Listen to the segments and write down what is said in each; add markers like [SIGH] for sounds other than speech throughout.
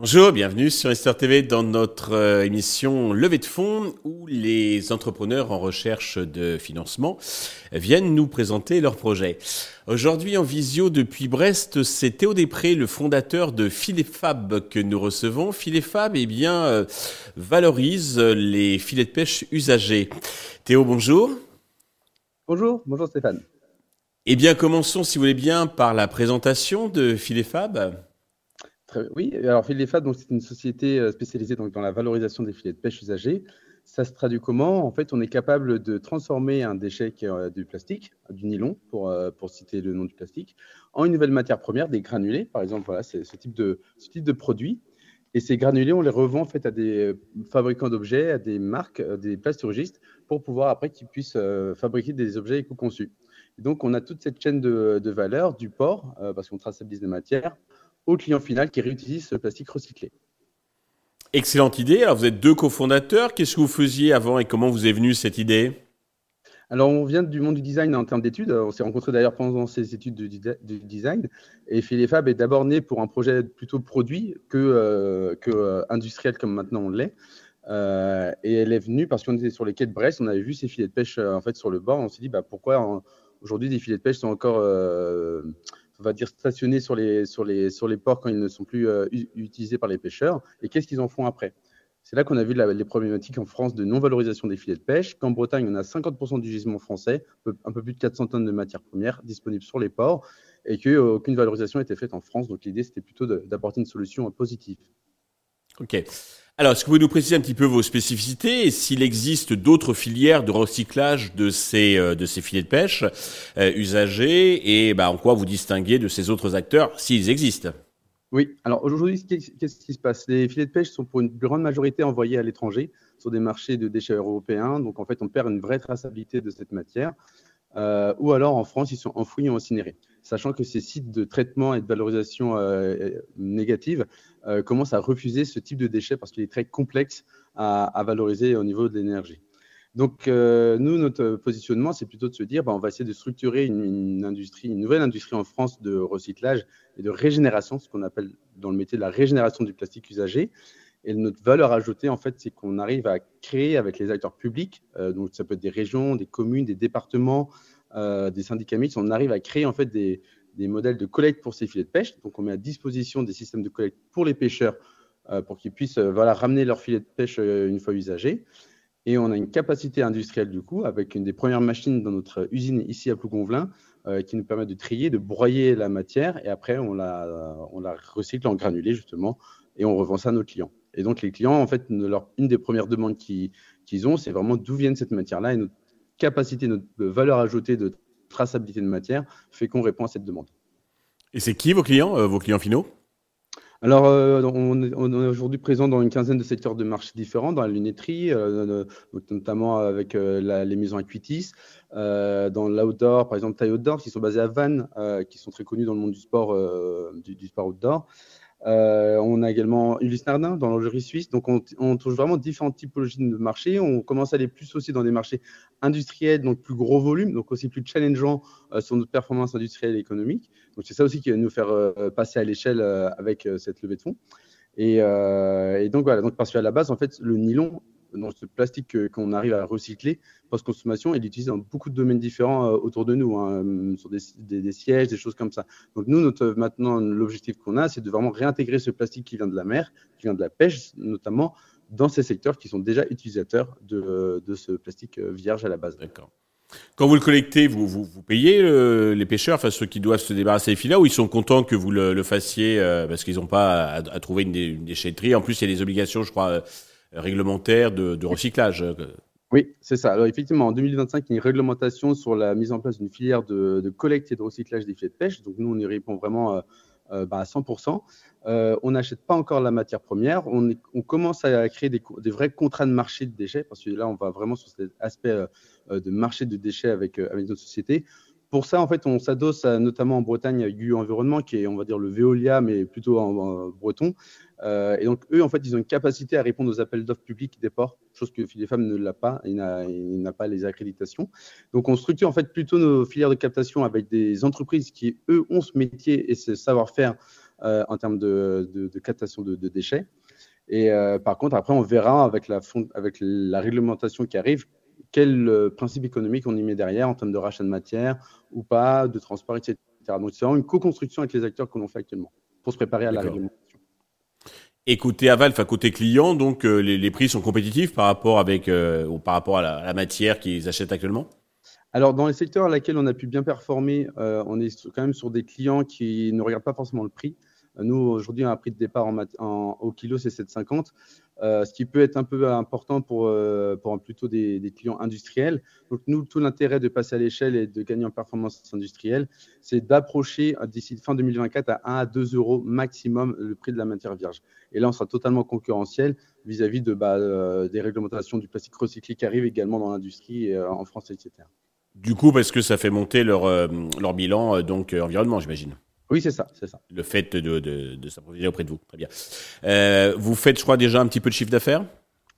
Bonjour, bienvenue sur Esther TV dans notre euh, émission Levée de fonds où les entrepreneurs en recherche de financement viennent nous présenter leurs projets. Aujourd'hui en visio depuis Brest, c'est Théo Després, le fondateur de Filefab que nous recevons. Filefab eh bien, euh, valorise les filets de pêche usagés. Théo, bonjour. Bonjour, bonjour Stéphane. Eh bien, commençons, si vous voulez bien, par la présentation de Filefab. Oui, alors Filefab, c'est une société euh, spécialisée donc, dans la valorisation des filets de pêche usagés. Ça se traduit comment? En fait, on est capable de transformer un déchet euh, du plastique, du nylon, pour, euh, pour citer le nom du plastique, en une nouvelle matière première, des granulés, par exemple. Voilà, c'est ce type de ce type de produit. Et ces granulés, on les revend en fait à des fabricants d'objets, à des marques, des plasturgistes, pour pouvoir après qu'ils puissent fabriquer des objets éco-conçus. Donc, on a toute cette chaîne de, de valeur du port, parce qu'on traçabilise les matières, au client final qui réutilise ce plastique recyclé. Excellente idée. Alors, vous êtes deux cofondateurs. Qu'est-ce que vous faisiez avant et comment vous est venue cette idée? Alors, on vient du monde du design en termes d'études. On s'est rencontrés d'ailleurs pendant ces études de, design. Et Philefab est d'abord né pour un projet plutôt produit que, euh, que euh, industriel comme maintenant on l'est. Euh, et elle est venue parce qu'on était sur les quais de Brest. On avait vu ces filets de pêche en fait sur le bord. On s'est dit bah, pourquoi aujourd'hui des filets de pêche sont encore on va dire, stationnés sur les, sur, les, sur les ports quand ils ne sont plus euh, utilisés par les pêcheurs et qu'est-ce qu'ils en font après? C'est là qu'on a vu les problématiques en France de non-valorisation des filets de pêche. Qu'en Bretagne, on a 50% du gisement français, un peu plus de 400 tonnes de matières premières disponibles sur les ports et qu'aucune valorisation n'a été faite en France. Donc l'idée, c'était plutôt d'apporter une solution positive. Ok. Alors, est-ce que vous pouvez nous préciser un petit peu vos spécificités et s'il existe d'autres filières de recyclage de ces, euh, de ces filets de pêche euh, usagés et bah, en quoi vous distinguez de ces autres acteurs s'ils existent? Oui, alors aujourd'hui, qu'est-ce qui se passe? Les filets de pêche sont pour une grande majorité envoyés à l'étranger sur des marchés de déchets européens. Donc en fait, on perd une vraie traçabilité de cette matière. Euh, ou alors en France, ils sont enfouis et incinérés. Sachant que ces sites de traitement et de valorisation euh, négative euh, commencent à refuser ce type de déchets parce qu'il est très complexe à, valoriser au niveau de l'énergie. Donc, nous, notre positionnement, c'est plutôt de se dire, bah, on va essayer de structurer une, une nouvelle industrie en France de recyclage et de régénération, ce qu'on appelle dans le métier de la régénération du plastique usagé. Et notre valeur ajoutée, en fait, c'est qu'on arrive à créer avec les acteurs publics, euh, donc ça peut être des régions, des communes, des départements, euh, des syndicats mixtes, on arrive à créer en fait des, modèles de collecte pour ces filets de pêche. Donc on met à disposition des systèmes de collecte pour les pêcheurs euh, pour qu'ils puissent ramener leurs filets de pêche une fois usagés. Et on a une capacité industrielle du coup, avec une des premières machines dans notre usine ici à Plougonvelin, qui nous permet de trier, de broyer la matière, et après on la, recycle en granulés justement, et on revend ça à nos clients. Et donc, les clients, en fait, une des premières demandes qu'ils ont, c'est vraiment d'où vient cette matière-là et notre capacité, notre valeur ajoutée de traçabilité de matière fait qu'on répond à cette demande. Et c'est qui vos clients, euh, vos clients finaux? Alors, euh, on, est aujourd'hui présent dans une quinzaine de secteurs de marché différents, dans la lunetterie, euh, notamment avec les maisons Acuitis, dans l'outdoor, par exemple Taille Outdoor, qui sont basés à Vannes, qui sont très connus dans le monde du sport, du, du, sport outdoor. Euh, on a également Ulysse Nardin dans l'ingénierie suisse. Donc, on, touche vraiment différentes typologies de marchés. On commence à aller plus aussi dans des marchés industriels, donc plus gros volume, donc aussi plus challengeant euh, sur notre performance industrielle et économique. Donc, c'est ça aussi qui va nous faire euh, passer à l'échelle avec cette levée de fonds. Et, et, donc, voilà. Donc, parce qu'à la base, en fait, le nylon dans ce plastique qu'on arrive à recycler post-consommation, il est utilisé dans beaucoup de domaines différents euh, autour de nous, hein, euh, sur des, sièges, des choses comme ça. Donc nous, notre, maintenant, l'objectif qu'on a, c'est de vraiment réintégrer ce plastique qui vient de la mer, qui vient de la pêche notamment, dans ces secteurs qui sont déjà utilisateurs de, ce plastique euh, vierge à la base. D'accord. Quand vous le collectez, vous, vous, payez les pêcheurs, enfin ceux qui doivent se débarrasser des filets, ou ils sont contents que vous le, fassiez parce qu'ils n'ont pas à, trouver une, déchetterie. En plus, il y a des obligations, je crois, réglementaire de, recyclage. Oui, c'est ça. Alors effectivement, en 2025, il y a une réglementation sur la mise en place d'une filière de, collecte et de recyclage des filets de pêche. Donc nous, on y répond vraiment euh, euh, bah, à 100%. Euh, on n'achète pas encore la matière première. On, commence à créer des, vrais contrats de marché de déchets parce que là, on va vraiment sur cet aspect de marché de déchets avec, avec notre société pour ça, en fait, on s'adosse notamment en Bretagne à GU Environnement, qui est, on va dire, le Veolia, mais plutôt en, breton. Euh, et donc, eux, en fait, ils ont une capacité à répondre aux appels d'offres publics des ports, chose que Femmes ne l'a pas, il n'a pas les accréditations. Donc, on structure en fait plutôt nos filières de captation avec des entreprises qui, eux, ont ce métier et ce savoir-faire euh, en termes de, captation de, déchets. Et euh, par contre, après, on verra avec la, avec la réglementation qui arrive quel euh, principe économique on y met derrière en termes de rachat de matière ou pas, de transport, etc. Donc, c'est vraiment une co-construction avec les acteurs que l'on fait actuellement pour se préparer à la réglementation. Et côté aval, enfin côté client, donc euh, les, prix sont compétitifs par rapport avec euh, par rapport à la, matière qu'ils achètent actuellement? Alors dans les secteurs à laquelle on a pu bien performer, on est quand même sur des clients qui ne regardent pas forcément le prix. Nous, aujourd'hui, un prix de départ en, au kilo, c'est 7,50, euh, ce qui peut être un peu important pour, euh, plutôt des, clients industriels. Donc, nous, tout l'intérêt de passer à l'échelle et de gagner en performance industrielle, c'est d'approcher euh, d'ici fin 2024 à 1 à 2 euros maximum le prix de la matière vierge. Et là, on sera totalement concurrentiel vis-à-vis de, bah, des réglementations du plastique recyclé qui arrivent également dans l'industrie en France, etc. Du coup, parce que ça fait monter leur, leur bilan donc environnement, j'imagine. Oui, c'est ça, c'est ça. Le fait de, de, de s'approvisionner auprès de vous. Très bien. Euh, vous faites, je crois, déjà un petit peu de chiffre d'affaires?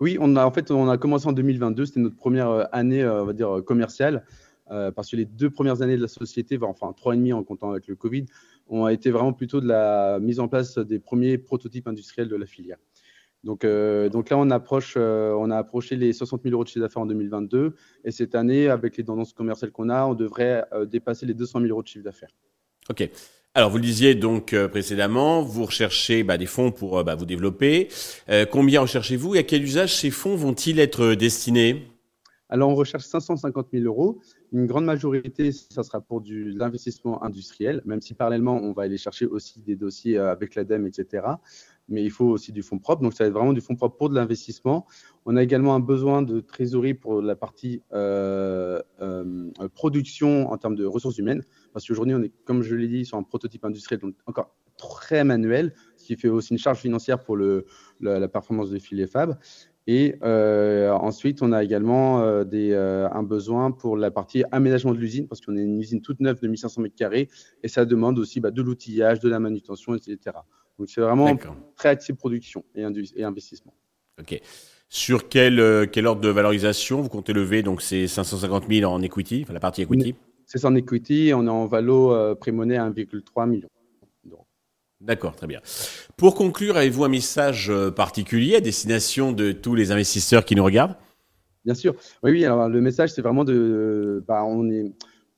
Oui, on a, en fait, on a commencé en 2022. C'était notre première euh, année, euh, on va dire, commerciale. parce que les deux premières années de la société, enfin trois et demi en comptant avec le Covid, ont été vraiment plutôt de la mise en place des premiers prototypes industriels de la filière. Donc, donc là, on, approche, on a approché les 60 000 euros de chiffre d'affaires en 2022. Et cette année, avec les tendances commerciales qu'on a, on devrait dépasser les 200 000 euros de chiffre d'affaires. OK. Alors, vous le disiez donc euh, précédemment, vous recherchez bah, des fonds pour euh, bah, vous développer. Euh, combien recherchez-vous et à quel usage ces fonds vont-ils être destinés? Alors, on recherche 550 000 euros. Une grande majorité, ça sera pour de l'investissement industriel, même si parallèlement, on va aller chercher aussi des dossiers avec l'ADEME, etc mais il faut aussi du fonds propre. Donc, ça va être vraiment du fonds propre pour de l'investissement. On a également un besoin de trésorerie pour la partie production en termes de ressources humaines. Parce qu'aujourd'hui, on est, comme je l'ai dit, sur un prototype industriel, donc encore très manuel, ce qui fait aussi une charge financière pour le, la, performance de filet Fab. Et euh, ensuite, on a également des, un besoin pour la partie aménagement de l'usine, parce qu'on est une usine toute neuve de 1500 m2, et ça demande aussi bah, de l'outillage, de la manutention, etc. Donc c'est vraiment très axé production et, et, investissement. Ok. Sur quel, euh, quel ordre de valorisation vous comptez lever donc ces 550 000 en equity, enfin la partie equity? C'est en equity, on est en valo euh, pré-monnaie à 1,3 million. D'accord, très bien. Pour conclure, avez-vous un message euh, particulier à destination de tous les investisseurs qui nous regardent? Bien sûr. Oui, oui. Alors le message, c'est vraiment de, bah, on est,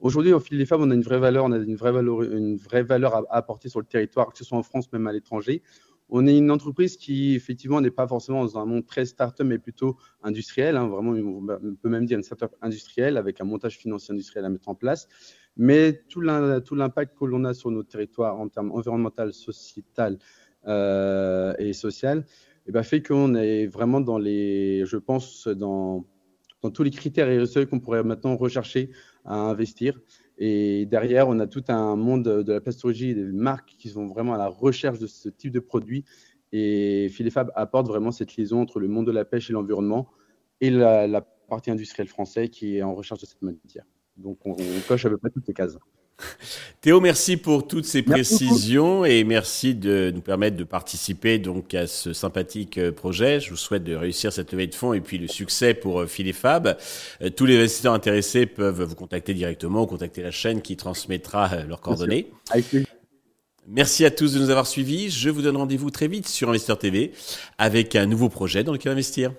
Aujourd'hui, au fil des femmes, on a une vraie valeur, on a une vraie valeur, une vraie valeur à, apporter sur le territoire, que ce soit en France, même à l'étranger. On est une entreprise qui, effectivement, n'est pas forcément dans un monde très start-up, mais plutôt industriel. Hein, vraiment, on peut même dire une start-up industrielle avec un montage financier industriel à mettre en place. Mais tout l'impact que l'on a sur notre territoire en termes environnemental, sociétal euh, et social, eh ben, fait qu'on est vraiment dans les, je pense, dans dans tous les critères et seuils qu'on pourrait maintenant rechercher à investir. Et derrière, on a tout un monde de la pasteurologie et des marques qui sont vraiment à la recherche de ce type de produit. Et Philifab apporte vraiment cette liaison entre le monde de la pêche et l'environnement et la, partie industrielle française qui est en recherche de cette matière. Donc, on, on coche à peu près toutes les cases. [LAUGHS] Théo, merci pour toutes ces précisions et merci de nous permettre de participer donc à ce sympathique euh, projet. Je vous souhaite de réussir cette levée de fonds et puis le succès pour euh, Philifab. Euh, tous les investisseurs intéressés peuvent vous contacter directement ou contacter la chaîne qui transmettra leurs coordonnées. Merci à tous de nous avoir suivis. Je vous donne rendez-vous très vite sur Investeur TV avec un nouveau projet dans lequel investir.